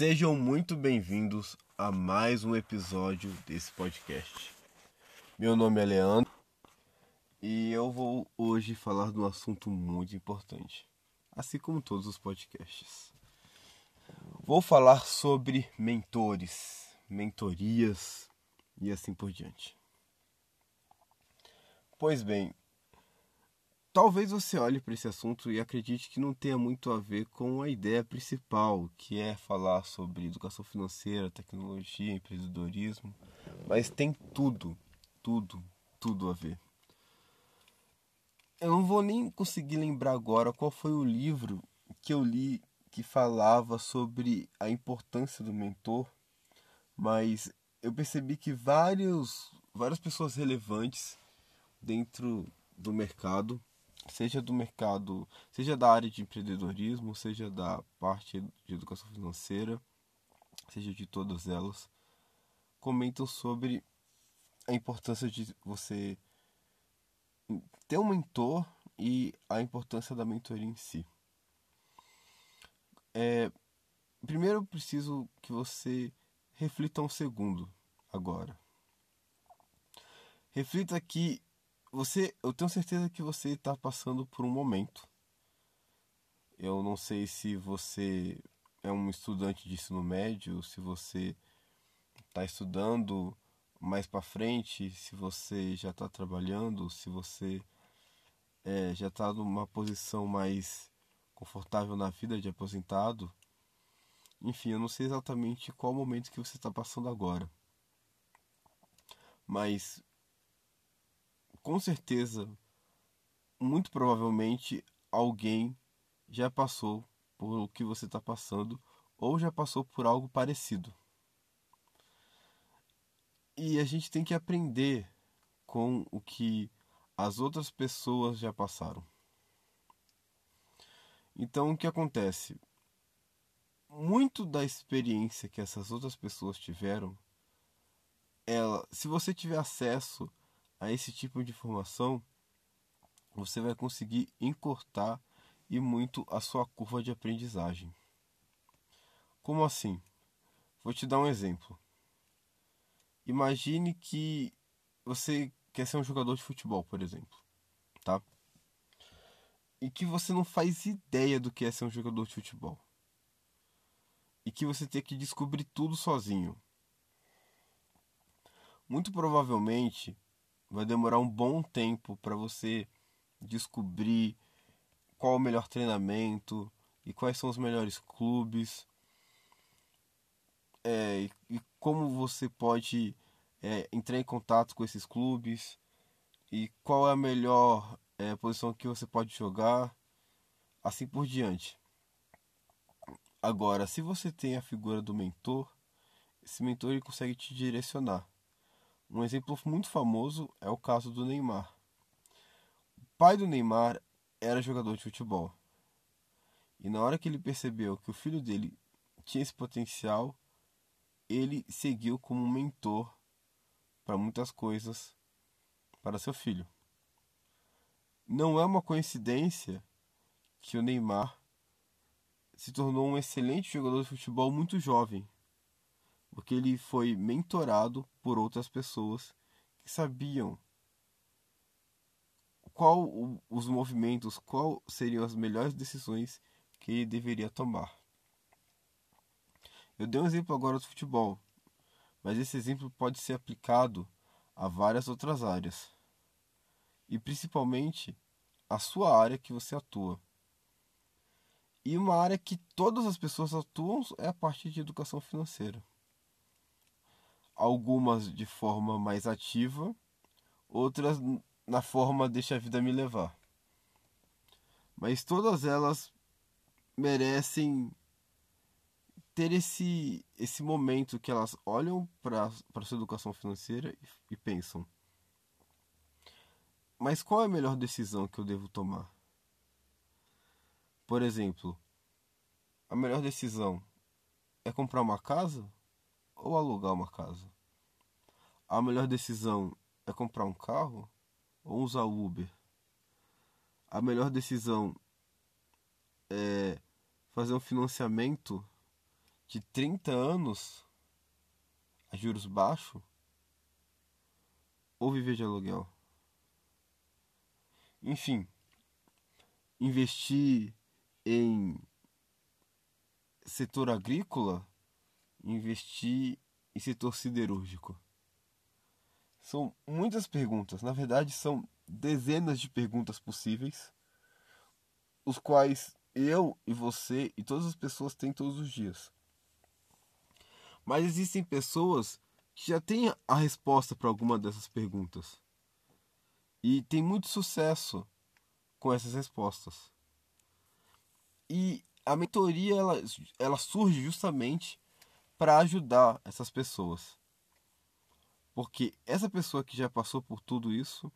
Sejam muito bem-vindos a mais um episódio desse podcast. Meu nome é Leandro e eu vou hoje falar de um assunto muito importante, assim como todos os podcasts. Vou falar sobre mentores, mentorias e assim por diante. Pois bem, talvez você olhe para esse assunto e acredite que não tenha muito a ver com a ideia principal, que é falar sobre educação financeira, tecnologia, empreendedorismo, mas tem tudo, tudo, tudo a ver. Eu não vou nem conseguir lembrar agora qual foi o livro que eu li que falava sobre a importância do mentor, mas eu percebi que vários, várias pessoas relevantes dentro do mercado, seja do mercado, seja da área de empreendedorismo, seja da parte de educação financeira, seja de todas elas, comentam sobre a importância de você ter um mentor e a importância da mentoria em si. É, primeiro eu preciso que você reflita um segundo agora. Reflita que você, eu tenho certeza que você está passando por um momento. Eu não sei se você é um estudante de ensino médio, se você está estudando mais para frente, se você já está trabalhando, se você é, já está numa posição mais confortável na vida de aposentado. Enfim, eu não sei exatamente qual momento que você está passando agora. Mas com certeza, muito provavelmente alguém já passou por o que você está passando ou já passou por algo parecido. E a gente tem que aprender com o que as outras pessoas já passaram. Então, o que acontece? Muito da experiência que essas outras pessoas tiveram, ela, se você tiver acesso a esse tipo de informação, você vai conseguir encurtar e muito a sua curva de aprendizagem. Como assim? Vou te dar um exemplo. Imagine que você quer ser um jogador de futebol, por exemplo, tá? E que você não faz ideia do que é ser um jogador de futebol. E que você tem que descobrir tudo sozinho. Muito provavelmente vai demorar um bom tempo para você descobrir qual o melhor treinamento e quais são os melhores clubes é, e, como você pode é, entrar em contato com esses clubes e qual é a melhor é, posição que você pode jogar, assim por diante. Agora, se você tem a figura do mentor, esse mentor ele consegue te direcionar. Um exemplo muito famoso é o caso do Neymar. O pai do Neymar era jogador de futebol. E na hora que ele percebeu que o filho dele tinha esse potencial, ele seguiu como mentor para muitas coisas para seu filho. Não é uma coincidência que o Neymar se tornou um excelente jogador de futebol muito jovem porque ele foi mentorado por outras pessoas que sabiam qual os movimentos, qual seriam as melhores decisões que ele deveria tomar. Eu dei um exemplo agora do futebol, mas esse exemplo pode ser aplicado a várias outras áreas, e principalmente a sua área que você atua. E uma área que todas as pessoas atuam é a parte de educação financeira algumas de forma mais ativa, outras na forma deixa a vida me levar. Mas todas elas merecem ter esse, esse momento que elas olham para a sua educação financeira e, e pensam: mas qual é a melhor decisão que eu devo tomar? Por exemplo, a melhor decisão é comprar uma casa ou alugar uma casa? A melhor decisão é comprar um carro ou usar o Uber? A melhor decisão é fazer um financiamento de 30 anos a juros baixos ou viver de aluguel. Enfim, investir em setor agrícola, investir em setor siderúrgico. São muitas perguntas, na verdade são dezenas de perguntas possíveis, os quais eu e você e todas as pessoas têm todos os dias. Mas existem pessoas que já têm a resposta para alguma dessas perguntas. E tem muito sucesso com essas respostas. E a mentoria ela, ela surge justamente para ajudar essas pessoas. Porque essa pessoa que já passou por tudo isso,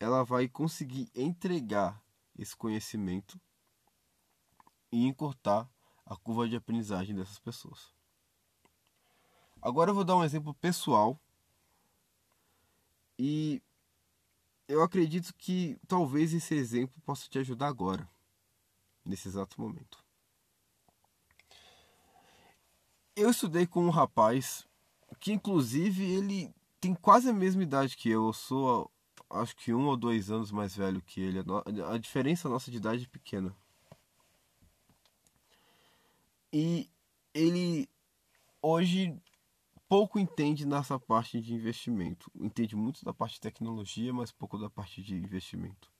ela vai conseguir entregar esse conhecimento e encurtar a curva de aprendizagem dessas pessoas. Agora eu vou dar um exemplo pessoal e eu acredito que talvez esse exemplo possa te ajudar agora, nesse exato momento. Eu estudei com um rapaz que, inclusive, ele tem quase a mesma idade que eu. Eu sou, acho que um ou dois anos mais velho que ele. A diferença nossa de idade é pequena. E ele hoje pouco entende nessa parte de investimento. Entende muito da parte de tecnologia, mas pouco da parte de investimento.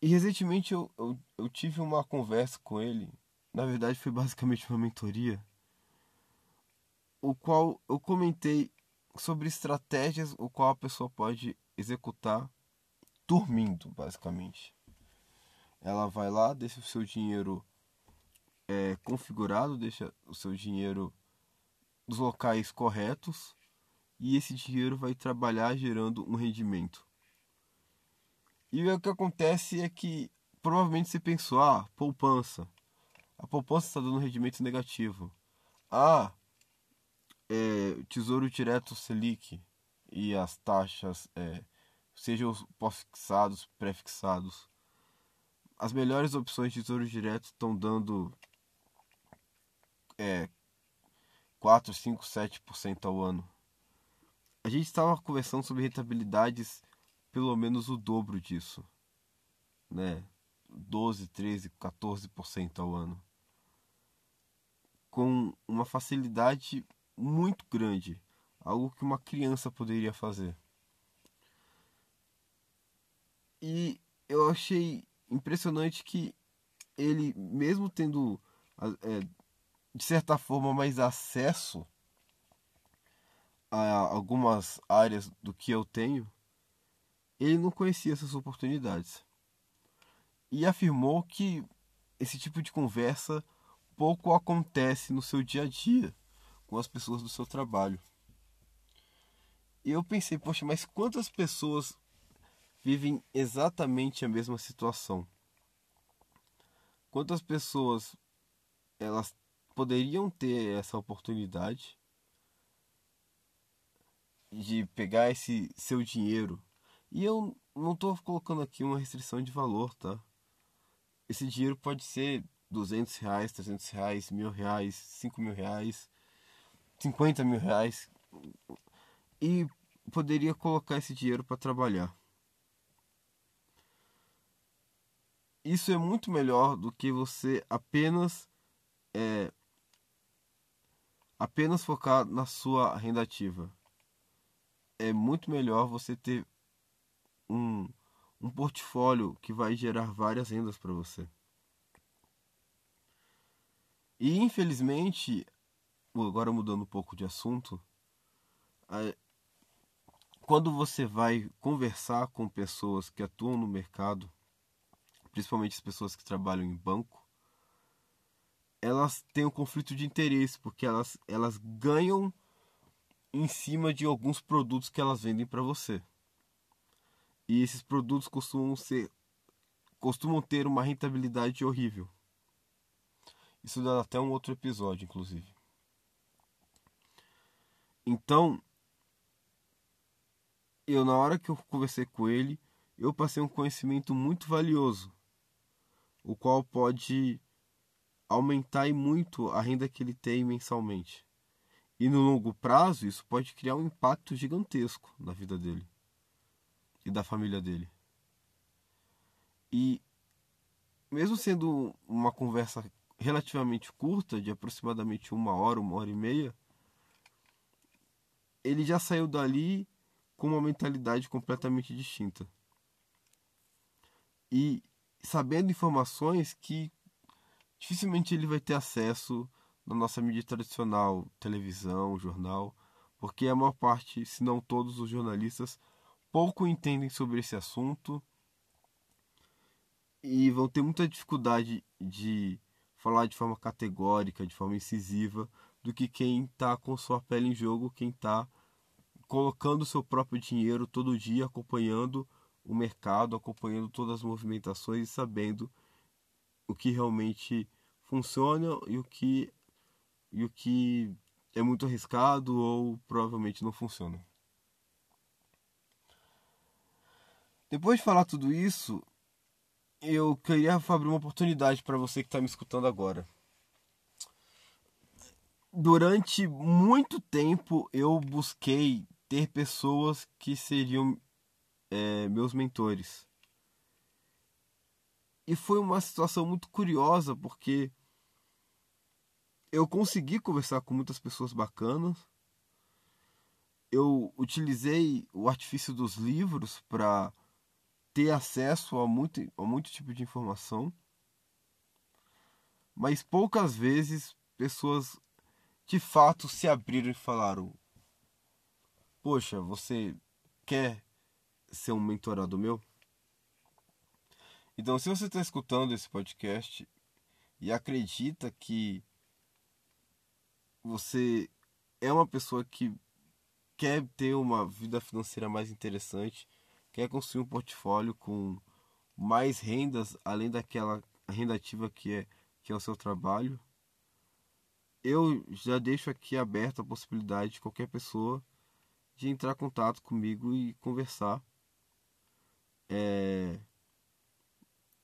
E recentemente eu, eu, eu tive uma conversa com ele. Na verdade, foi basicamente uma mentoria. O qual eu comentei sobre estratégias o qual a pessoa pode executar dormindo, basicamente. Ela vai lá, deixa o seu dinheiro é, configurado, deixa o seu dinheiro nos locais corretos e esse dinheiro vai trabalhar gerando um rendimento. E o que acontece é que provavelmente você pensou, ah, poupança. A poupança está dando rendimento negativo. Ah, é, Tesouro Direto Selic e as taxas, é, sejam pós-fixados, pré-fixados. As melhores opções de Tesouro Direto estão dando é, 4, 5, 7% ao ano. A gente estava conversando sobre rentabilidades pelo menos o dobro disso, né? 12, 13, 14% ao ano. Com uma facilidade muito grande, algo que uma criança poderia fazer. E eu achei impressionante que ele, mesmo tendo é, de certa forma, mais acesso a algumas áreas do que eu tenho, ele não conhecia essas oportunidades. E afirmou que esse tipo de conversa pouco acontece no seu dia a dia com as pessoas do seu trabalho. E eu pensei, poxa, mas quantas pessoas vivem exatamente a mesma situação? Quantas pessoas elas poderiam ter essa oportunidade de pegar esse seu dinheiro. E eu não estou colocando aqui uma restrição de valor, tá? Esse dinheiro pode ser 200 reais, 300 reais, mil reais, 5 mil reais, 50 mil reais. E poderia colocar esse dinheiro para trabalhar. Isso é muito melhor do que você apenas é, apenas focar na sua renda ativa. É muito melhor você ter um, um portfólio que vai gerar várias rendas para você. E infelizmente, agora mudando um pouco de assunto, quando você vai conversar com pessoas que atuam no mercado, principalmente as pessoas que trabalham em banco, elas têm um conflito de interesse, porque elas, elas ganham em cima de alguns produtos que elas vendem para você. E esses produtos costumam ser costumam ter uma rentabilidade horrível. Isso dá até um outro episódio, inclusive. Então, eu na hora que eu conversei com ele, eu passei um conhecimento muito valioso, o qual pode aumentar e muito a renda que ele tem mensalmente. E no longo prazo, isso pode criar um impacto gigantesco na vida dele e da família dele. E mesmo sendo uma conversa relativamente curta, de aproximadamente uma hora, uma hora e meia, ele já saiu dali com uma mentalidade completamente distinta. E sabendo informações que dificilmente ele vai ter acesso na nossa mídia tradicional, televisão, jornal, porque a maior parte, se não todos os jornalistas, pouco entendem sobre esse assunto e vão ter muita dificuldade de falar de forma categórica, de forma incisiva, do que quem está com sua pele em jogo, quem está colocando seu próprio dinheiro todo dia, acompanhando o mercado, acompanhando todas as movimentações e sabendo o que realmente funciona e o que e o que é muito arriscado ou provavelmente não funciona. Depois de falar tudo isso, eu queria abrir uma oportunidade para você que está me escutando agora. Durante muito tempo eu busquei ter pessoas que seriam é, meus mentores. E foi uma situação muito curiosa porque eu consegui conversar com muitas pessoas bacanas. Eu utilizei o artifício dos livros para ter acesso a muito, a muito tipo de informação. Mas poucas vezes pessoas de fato se abriram e falaram: Poxa, você quer ser um mentorado meu? Então, se você está escutando esse podcast e acredita que você é uma pessoa que quer ter uma vida financeira mais interessante, quer construir um portfólio com mais rendas além daquela renda ativa que é que é o seu trabalho, eu já deixo aqui aberta a possibilidade de qualquer pessoa de entrar em contato comigo e conversar é,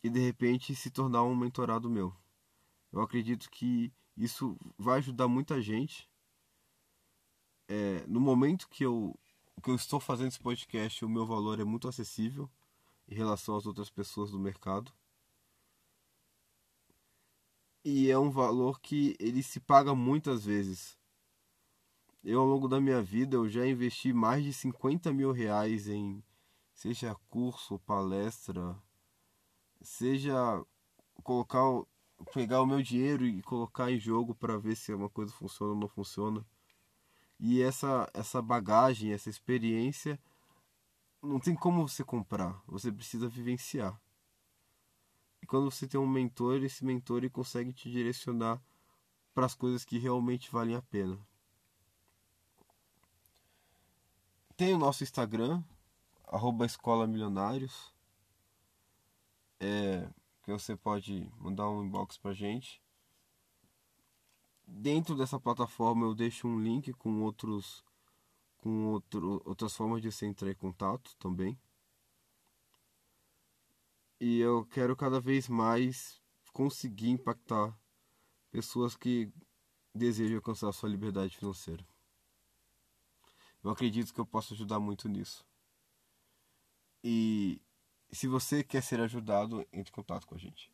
e de repente se tornar um mentorado meu. Eu acredito que isso vai ajudar muita gente. É, no momento que eu, que eu estou fazendo esse podcast, o meu valor é muito acessível em relação às outras pessoas do mercado. E é um valor que ele se paga muitas vezes. Eu, ao longo da minha vida, eu já investi mais de 50 mil reais em seja curso, palestra, seja colocar pegar o meu dinheiro e colocar em jogo para ver se uma coisa funciona ou não funciona. E essa essa bagagem, essa experiência não tem como você comprar, você precisa vivenciar. E quando você tem um mentor, esse mentor ele consegue te direcionar para as coisas que realmente valem a pena. Tem o nosso Instagram, arroba Escola Milionários. É, que você pode mandar um inbox pra gente. Dentro dessa plataforma eu deixo um link com outros com outro, outras formas de você entrar em contato também. E eu quero cada vez mais conseguir impactar pessoas que desejam alcançar sua liberdade financeira. Eu acredito que eu posso ajudar muito nisso. E se você quer ser ajudado, entre em contato com a gente.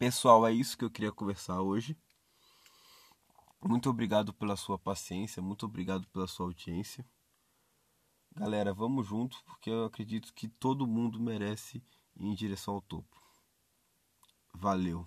Pessoal, é isso que eu queria conversar hoje. Muito obrigado pela sua paciência, muito obrigado pela sua audiência. Galera, vamos juntos porque eu acredito que todo mundo merece ir em direção ao topo. Valeu.